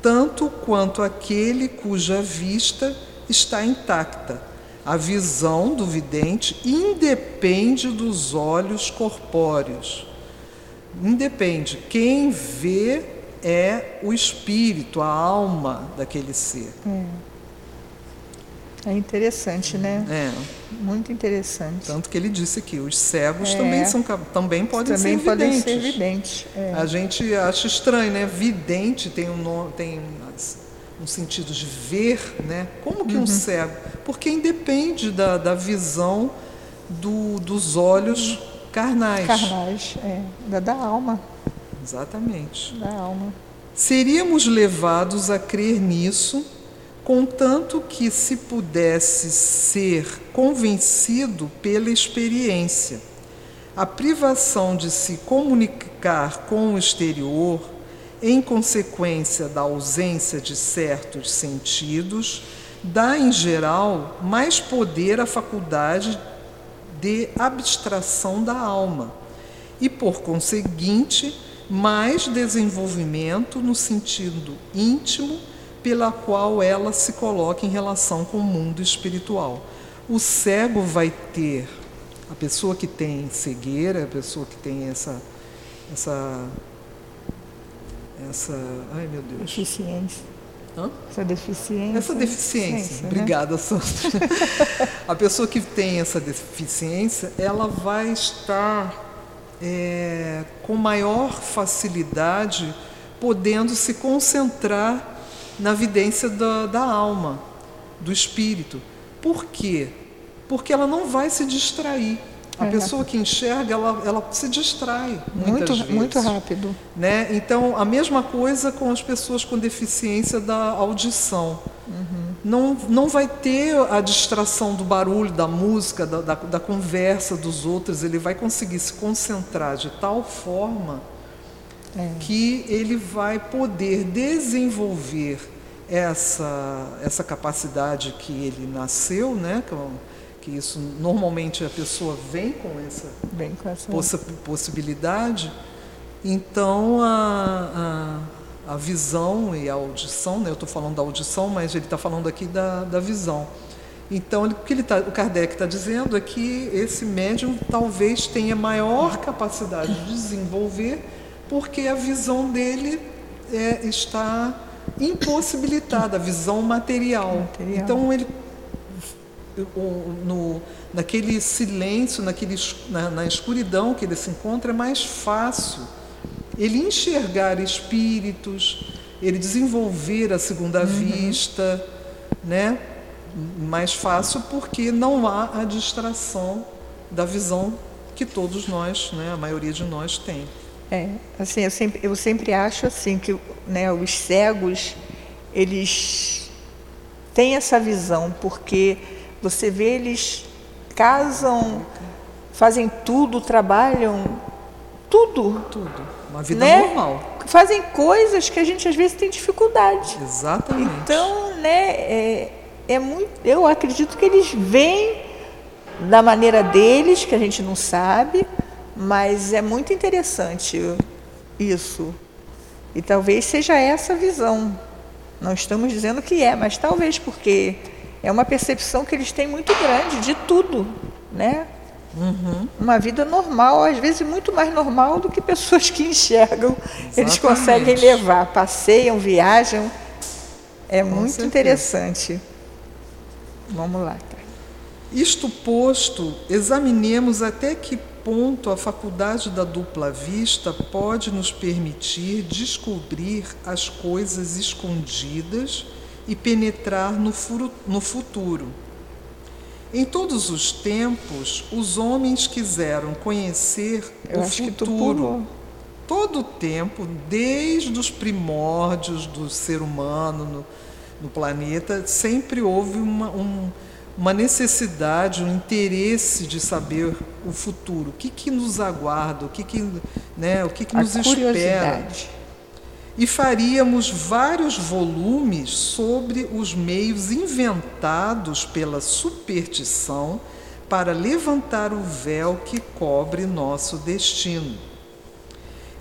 tanto quanto aquele cuja vista está intacta. A visão do vidente independe dos olhos corpóreos. Independe. Quem vê é o espírito, a alma daquele ser. é interessante, né? É. Muito interessante. Tanto que ele disse que os cegos É. também, são, também podem Também ser podem videntes. ser videntes. é. A gente acha estranho, né? Vidente tem um, tem um sentido de ver, né? Como que Uhum. um cego? Porque independe da, da visão do- dos olhos carnais. Carnais, é. Da, da alma. Exatamente. Da alma. Seríamos levados a crer nisso, contanto que se pudesse ser convencido pela experiência. A privação de se comunicar com o exterior, em consequência da ausência de certos sentidos, dá, em geral, mais poder à faculdade de abstração da alma e, por conseguinte, mais desenvolvimento no sentido íntimo pela qual ela se coloca em relação com o mundo espiritual. O cego vai ter, a pessoa que tem cegueira, a pessoa que tem essa essa essa, ai meu Deus. Deficiência. Hã? Essa deficiência. Essa deficiência, Deficiência, né? obrigada, Sandra. a pessoa que tem essa deficiência, ela vai estar é, com maior facilidade podendo se concentrar na vidência da, da alma, do espírito. Por quê? Porque ela não vai se distrair. A É. pessoa que enxerga, ela, ela se distrai muitas Muito, vezes muito rápido. né? Então, a mesma coisa com as pessoas com deficiência da audição. Não, não vai ter a distração do barulho, da música, da, da, da conversa dos outros. Ele vai conseguir se concentrar de tal forma É. que ele vai poder desenvolver essa, essa capacidade que ele nasceu, né? Com- que isso normalmente a pessoa vem com essa Bem com essa. possi- possibilidade, então a, a, a visão e a audição, né? eu estou falando da audição, mas ele está falando aqui da, da visão. Então, ele- o que ele tá, o Kardec está dizendo é que esse médium talvez tenha maior capacidade de desenvolver, porque a visão dele é, está impossibilitada, a visão material. Material. Então, ele no, naquele silêncio, naquele, na, na escuridão que ele se encontra, é mais fácil ele enxergar espíritos, ele desenvolver a segunda vista, né? mais fácil porque não há a distração da visão que todos nós, né, a maioria de nós tem. É, assim, eu sempre, eu sempre acho assim que né, os cegos, eles têm essa visão, porque você vê eles casam, fazem tudo, trabalham, tudo. Tudo. Uma vida né? normal. Fazem coisas que a gente às vezes tem dificuldade. Exatamente. Então, né, é, é muito, eu acredito que eles veem da maneira deles, que a gente não sabe, mas é muito interessante isso. E talvez seja essa a visão. Não estamos dizendo que é, mas talvez porque é uma percepção que eles têm muito grande de tudo, né? Uhum. Uma vida normal, às vezes muito mais normal do que pessoas que enxergam. Exatamente. Eles conseguem levar, passeiam, viajam. É Com muito certeza. interessante. Vamos lá. Tá? Isto posto, examinemos até que ponto a faculdade da dupla vista pode nos permitir descobrir as coisas escondidas e penetrar no, futuro. Em todos os tempos, os homens quiseram conhecer Eu o futuro. Todo o tempo, desde os primórdios do ser humano no, no planeta, sempre houve uma, um, uma necessidade, um interesse de saber o futuro, o que, que nos aguarda, o que, que, né, o que, que nos espera. E faríamos vários volumes sobre os meios inventados pela superstição para levantar o véu que cobre nosso destino.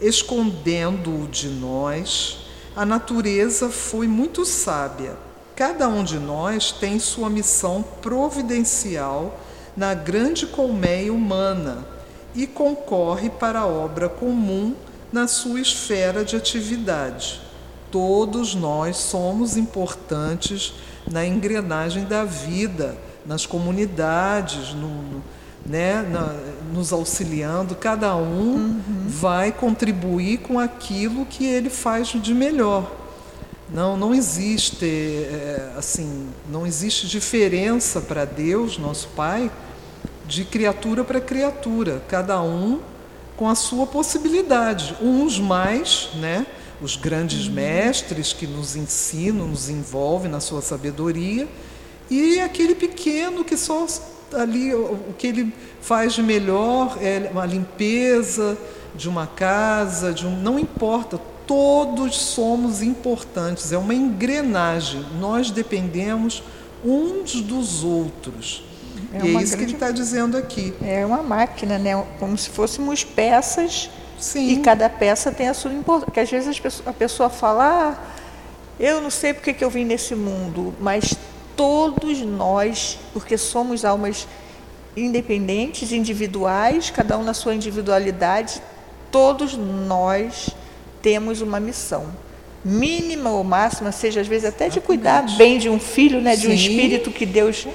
Escondendo-o de nós, a natureza foi muito sábia Cada um de nós tem sua missão providencial na grande colmeia humana e concorre para a obra comum na sua esfera de atividade. Todos nós somos importantes na engrenagem da vida, nas comunidades, no, né, na, nos auxiliando, cada um uhum. vai contribuir com aquilo que ele faz de melhor. Não, não existe é, assim, não existe diferença para Deus, nosso Pai, de criatura para criatura, cada um com a sua possibilidade. Uns mais, né? Os grandes uhum. mestres que nos ensinam, nos envolvem na sua sabedoria, e aquele pequeno que só ali o que ele faz de melhor é uma limpeza de uma casa, de um, não importa, todos somos importantes, é uma engrenagem, nós dependemos uns dos outros. É e é isso grande... que ele está dizendo aqui. É uma máquina, né? como se fôssemos peças Sim. e cada peça tem a sua importância. Porque às vezes a pessoa fala, ah, eu não sei porque que eu vim nesse mundo, mas todos nós, porque somos almas independentes, individuais, cada um na sua individualidade, todos nós temos uma missão. Mínima ou máxima, seja às vezes até de cuidar bem de um filho, né, de um espírito que Deus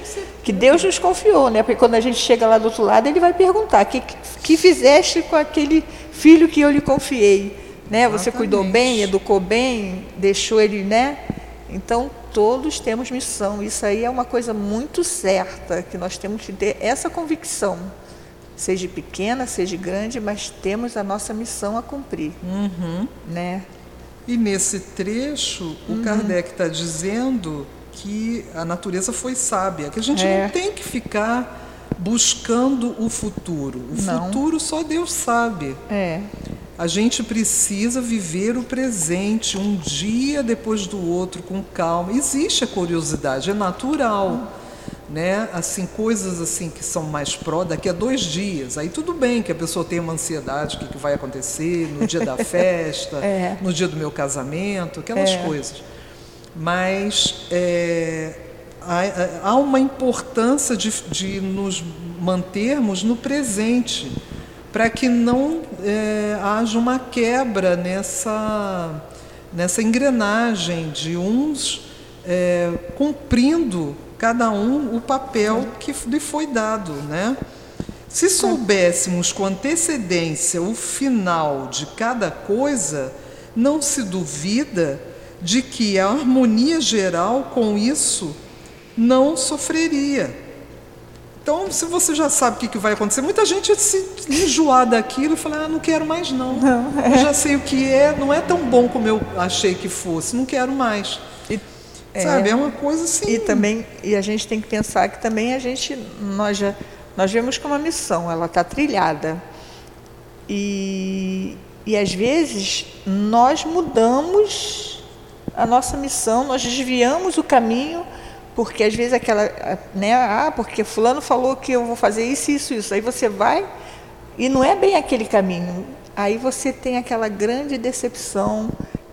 que Deus nos confiou, né? Porque quando a gente chega lá do outro lado, ele vai perguntar: "Que que fizeste com aquele filho que eu lhe confiei?" Né? Você cuidou bem, educou bem, deixou ele, né? Então, todos temos missão. Isso aí é uma coisa muito certa, que nós temos que ter essa convicção seja pequena, seja grande, mas temos a nossa missão a cumprir. Uhum. Né? E nesse trecho, uhum. o Kardec está dizendo que a natureza foi sábia, que a gente é. não tem que ficar buscando o futuro. O não. futuro só Deus sabe. É. A gente precisa viver o presente, um dia depois do outro, com calma. Existe a curiosidade, é natural né? Assim, coisas assim que são mais pró, daqui a dois dias. Aí tudo bem que a pessoa tenha uma ansiedade, o que, que vai acontecer no dia da festa, é. no dia do meu casamento, aquelas é. coisas. Mas é, há, há, uma importância de, de, nos mantermos no presente, para que não é, haja uma quebra nessa, nessa engrenagem de uns é, cumprindo cada um o papel que lhe foi dado, né? Se soubéssemos com antecedência o final de cada coisa, não se duvida de que a harmonia geral com isso não sofreria. Então, se você já sabe o que, vai acontecer, muita gente se enjoar daquilo e fala, ah, não quero mais não. não é. Eu já sei o que é, não é tão bom como eu achei que fosse, não quero mais. E, Sabe, é, é uma coisa assim. E também, e a gente tem que pensar que também a gente, nós já, nós vemos como uma missão, ela está trilhada. E, e às vezes nós mudamos a nossa missão, nós desviamos o caminho porque às vezes aquela, né, ah, porque fulano falou que eu vou fazer isso, isso, isso. Aí você vai e não é bem aquele caminho. Aí você tem aquela grande decepção,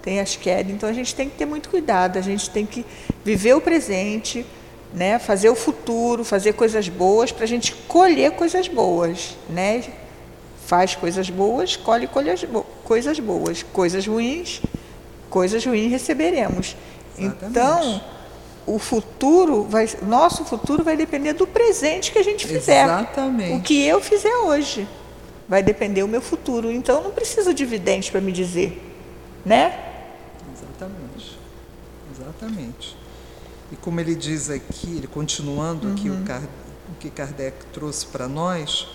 tem as quedas. Então a gente tem que ter muito cuidado, a gente tem que viver o presente, né, fazer o futuro, fazer coisas boas para a gente colher coisas boas, né? Faz coisas boas, colhe coisas boas, coisas ruins, coisas ruins receberemos. Exatamente. Então o futuro vai, nosso futuro vai depender do presente que a gente fizer. Exatamente. O que eu fizer hoje vai depender do meu futuro. Então não preciso de vidente para me dizer, né? Exatamente. E como ele diz aqui, ele continuando uhum. aqui o, uhum. o, que Kardec trouxe para nós,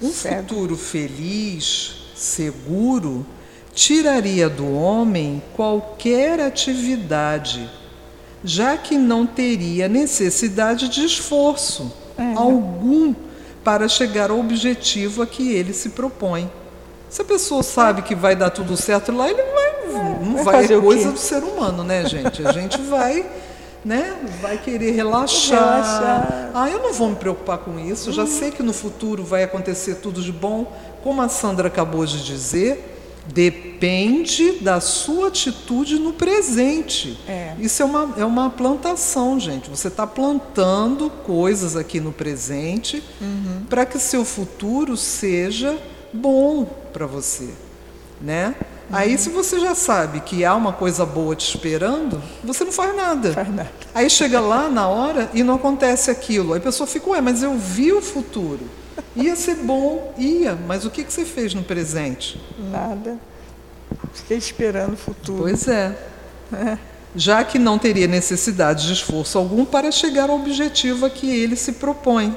um certo. futuro feliz, seguro, tiraria do homem qualquer atividade já que não teria necessidade de esforço é. algum para chegar ao objetivo a que ele se propõe. Se a pessoa sabe que vai dar tudo certo lá, ele vai, não vai, é coisa do ser humano, né, gente? A gente vai, né, vai querer relaxar. relaxar. Ah, eu não vou me preocupar com isso. Já sei que no futuro vai acontecer tudo de bom, como a Sandra acabou de dizer Depende da sua atitude no presente. É. Isso é uma, é uma plantação, gente. Você está plantando coisas aqui no presente uhum. para que seu futuro seja bom para você. Né? Uhum. Aí, se você já sabe que há uma coisa boa te esperando, você não faz nada. Faz nada. Aí chega lá na hora e não acontece aquilo. Aí a pessoa fica, ué, mas eu vi o futuro. Ia ser bom, ia, mas o que, que você fez no presente? Nada. Fiquei esperando o futuro. Pois é. é. Já que não teria necessidade de esforço algum para chegar ao objetivo a que ele se propõe.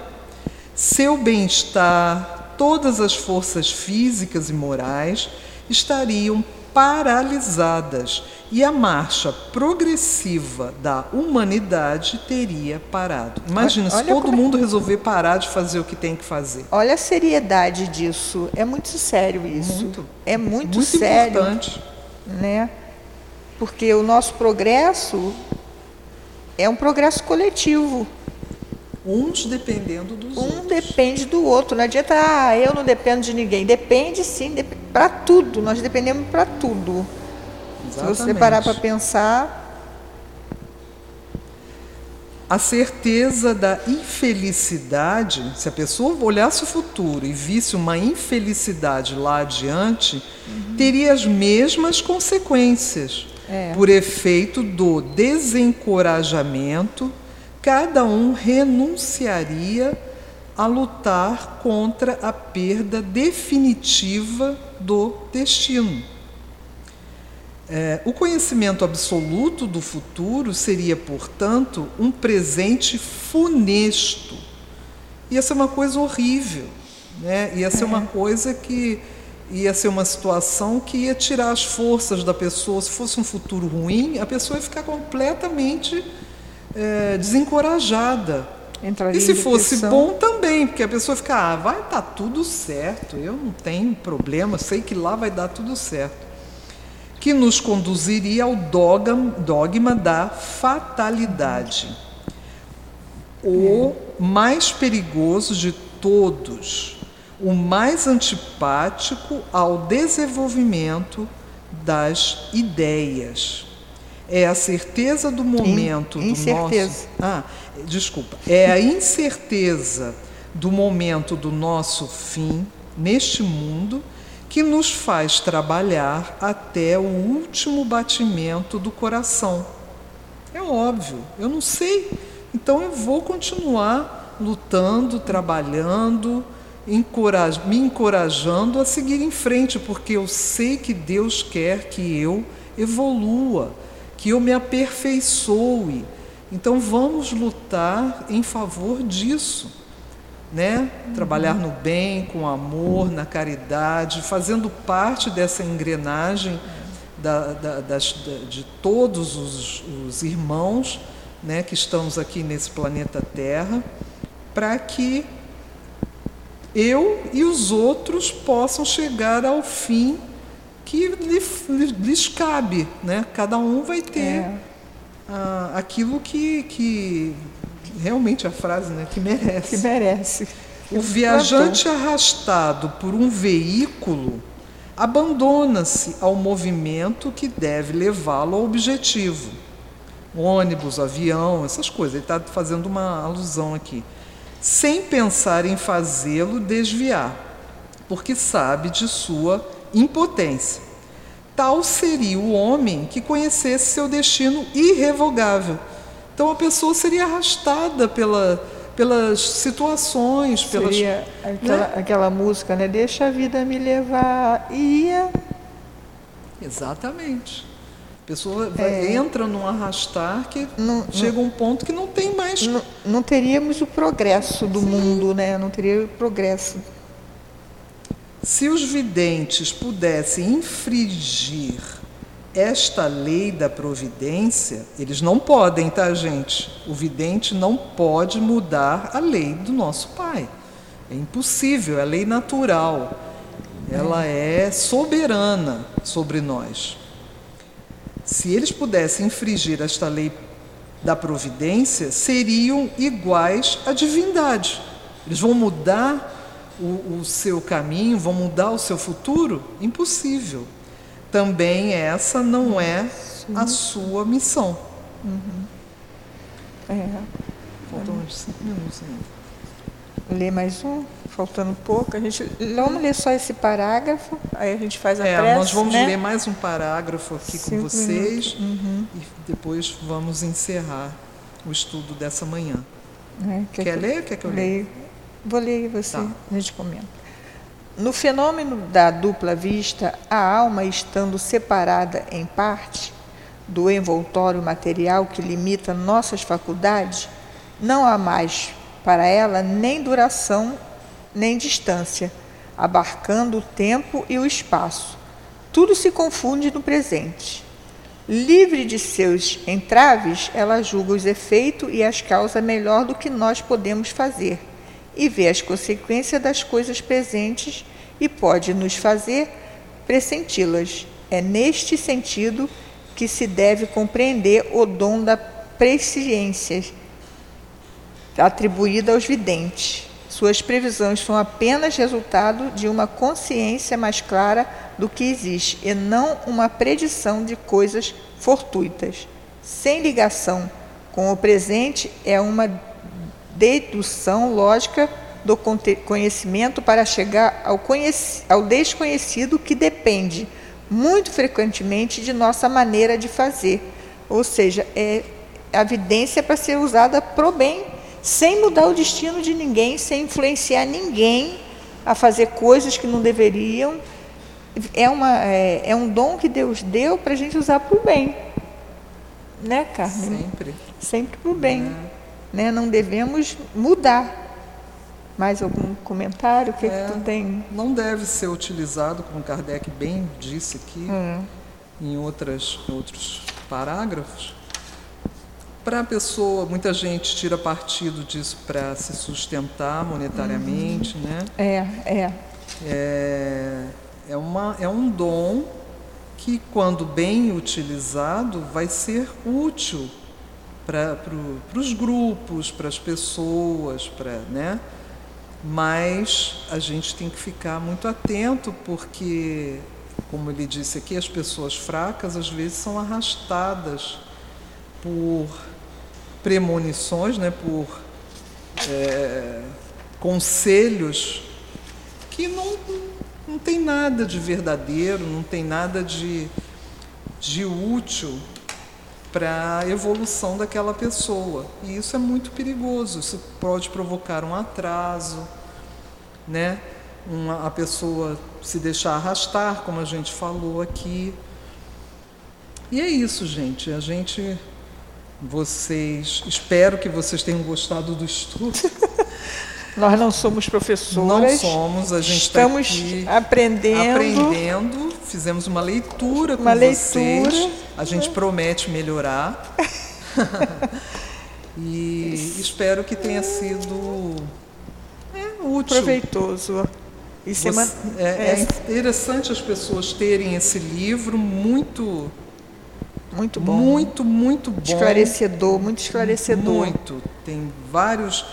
Seu bem-estar, todas as forças físicas e morais estariam paralisadas e a marcha progressiva da humanidade teria parado. Imagina olha, se todo é mundo resolver parar de fazer o que tem que fazer. Olha a seriedade disso. É muito sério isso. Muito, é muito, muito sério. Importante. Né? Porque o nosso progresso é um progresso coletivo. Uns dependendo dos um outros. Um depende do outro. Não adianta, ah, eu não dependo de ninguém. Depende sim, dep para tudo. Nós dependemos para tudo. Exatamente. Se você parar para pensar. A certeza da infelicidade, se a pessoa olhasse o futuro e visse uma infelicidade lá adiante, uhum. teria as mesmas consequências. É. Por efeito do desencorajamento, cada um renunciaria a lutar contra a perda definitiva do destino. É, o conhecimento absoluto do futuro seria, portanto, um presente funesto. Ia ser uma coisa horrível, né? ia ser é. uma coisa que ia ser uma situação que ia tirar as forças da pessoa. Se fosse um futuro ruim, a pessoa ia ficar completamente é, desencorajada. Entraria e se fosse bom também, porque a pessoa fica, ah, vai estar tá tudo certo, eu não tenho problema, sei que lá vai dar tudo certo que nos conduziria ao dogma da fatalidade. O mais perigoso de todos, o mais antipático ao desenvolvimento das ideias. É a certeza do momento In, do nosso. Ah, desculpa. É a incerteza do momento do nosso fim neste mundo que nos faz trabalhar até o último batimento do coração. É óbvio, eu não sei, então eu vou continuar lutando, trabalhando, encoraj me encorajando a seguir em frente, porque eu sei que Deus quer que eu evolua, que eu me aperfeiçoe, Então vamos lutar em favor disso, né? Trabalhar no bem, com amor, na caridade, fazendo parte dessa engrenagem da, da, das, de todos os, os irmãos, né? Que estamos aqui nesse planeta Terra, para que eu e os outros possam chegar ao fim que lhes cabe, né? Cada um vai ter é. ah, aquilo que, que realmente a frase, né? Que merece. Que merece. O viajante arrastado por um veículo abandona-se ao movimento que deve levá-lo ao objetivo. Ônibus, avião, essas coisas. Ele está fazendo uma alusão aqui. Sem pensar em fazê-lo desviar, porque sabe de sua impotência. Tal seria o homem que conhecesse seu destino irrevogável. Então a pessoa seria arrastada pela, pelas situações, pelas. Seria aquela, né? aquela música, né? Deixa a vida me levar. Ia. Exatamente. A pessoa é. entra num arrastar que não, chega não, um ponto que não tem mais. Não, não teríamos o progresso do Sim. mundo, né? Não teria o progresso se os videntes pudessem infringir esta lei da providência, eles não podem, tá, gente? O vidente não pode mudar a lei do nosso Pai. É impossível, é lei natural. Ela é soberana sobre nós. Se eles pudessem infringir esta lei da providência, seriam iguais à divindade. Eles vão mudar o, o seu caminho, vão mudar o seu futuro? Impossível. Também essa não é Sim. a sua missão. Uhum. É. Faltam uns cinco minutos ainda. Lê mais um, faltando pouco. A gente, vamos ler só esse parágrafo, aí a gente faz a é, prece, Nós vamos né? ler mais um parágrafo aqui Cinco com vocês uhum. e depois vamos encerrar o estudo dessa manhã. É, quer, quer que ler? Quer que eu leia? Vou ler e você tá. a gente comenta. No fenômeno da dupla vista, a alma estando separada em parte do envoltório material que limita nossas faculdades, não há mais para ela nem duração nem distância, abarcando o tempo e o espaço. Tudo se confunde no presente. Livre de seus entraves, ela julga os efeitos e as causas melhor do que nós podemos fazer e vê as consequências das coisas presentes e pode nos fazer pressenti-las. É neste sentido que se deve compreender o dom da presciência atribuída aos videntes. Suas previsões são apenas resultado de uma consciência mais clara do que existe e não uma predição de coisas fortuitas. Sem ligação com o presente é uma dedução lógica do conhecimento para chegar ao, ao desconhecido que depende muito frequentemente de nossa maneira de fazer. Ou seja, é a evidência para ser usada para o bem, sem mudar o destino de ninguém, sem influenciar ninguém a fazer coisas que não deveriam. É, uma, é, é um dom que Deus deu para a gente usar para o bem. Né, Carmen? Sempre. Sempre para o bem. É né? não devemos mudar. Mais algum comentário? O que, é, que tu tem? Não deve ser utilizado, como Kardec bem disse aqui, hum. em outras, outros parágrafos, para a pessoa, muita gente tira partido disso para se sustentar monetariamente, uhum. né? É, é. É, é, uma, é um dom que, quando bem utilizado, vai ser útil para pro, os grupos, para as pessoas, para, né? Mas a gente tem que ficar muito atento porque, como ele disse aqui, as pessoas fracas às vezes são arrastadas por premonições, né? Por é, conselhos que não, não tem nada de verdadeiro, não tem nada de, de útil para a evolução daquela pessoa. E isso é muito perigoso, isso pode provocar um atraso, né? Uma, a pessoa se deixar arrastar, como a gente falou aqui. E é isso, gente. A gente vocês, espero que vocês tenham gostado do estudo. Nós não somos professoras. Não somos, a gente tá estamos aqui aprendendo. aprendendo. Fizemos uma leitura com Uma vocês. leitura. A gente promete melhorar. e espero que tenha sido é, útil. proveitoso. Você- semana, é, é interessante as pessoas terem esse livro muito, muito bom. muito, muito bom. esclarecedor, muito esclarecedor. Muito. Tem vários.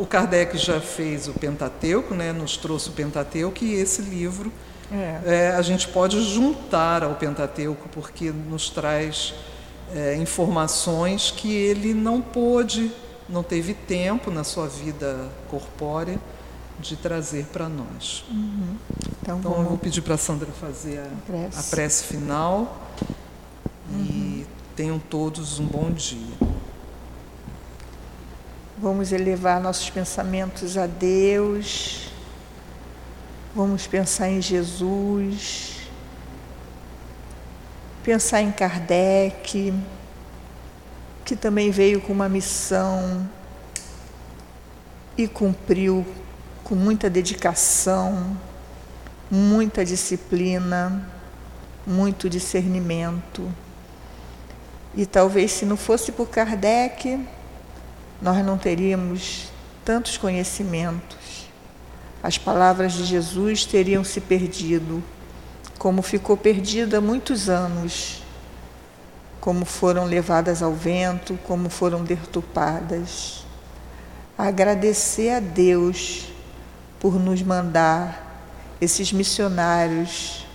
O Kardec já fez o Pentateuco, né? nos trouxe o Pentateuco, e esse livro É. é, a gente pode juntar ao Pentateuco, porque nos traz é, informações que ele não pôde, não teve tempo na sua vida corpórea de trazer para nós. Então, Então, eu vou pedir para a Sandra fazer a Prece. a prece final e tenham todos um bom dia. vamos elevar nossos pensamentos a Deus. Vamos pensar em Jesus. Pensar em Kardec, que também veio com uma missão e cumpriu com muita dedicação, muita disciplina, muito discernimento. E talvez se não fosse por Kardec, nós não teríamos tantos conhecimentos. As palavras de Jesus teriam se perdido, como ficou perdida há muitos anos, como foram levadas ao vento, como foram deturpadas. Agradecer a Deus por nos mandar esses missionários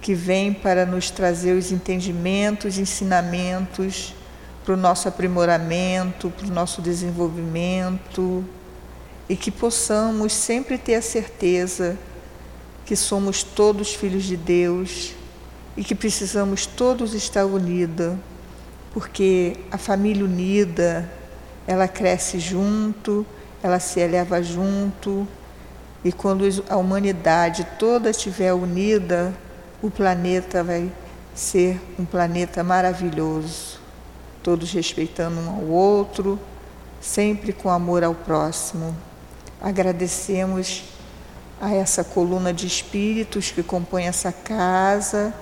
que vêm para nos trazer os entendimentos, ensinamentos para o nosso aprimoramento, para o nosso desenvolvimento e que possamos sempre ter a certeza que somos todos filhos de Deus e que precisamos todos estar unidos, porque a família unida, ela cresce junto, ela se eleva junto, e quando a humanidade toda estiver unida, o planeta vai ser um planeta maravilhoso, todos respeitando um ao outro, sempre com amor ao próximo. Agradecemos a essa coluna de espíritos que compõem essa casa,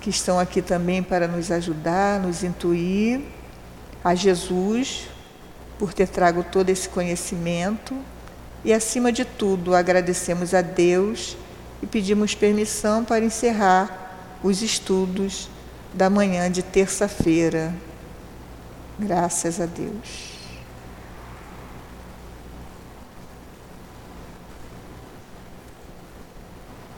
que estão aqui também para nos ajudar, nos intuir, a Jesus por ter trago todo esse conhecimento e, acima de tudo, agradecemos a Deus e pedimos permissão para encerrar os estudos da manhã de terça-feira. Graças a Deus.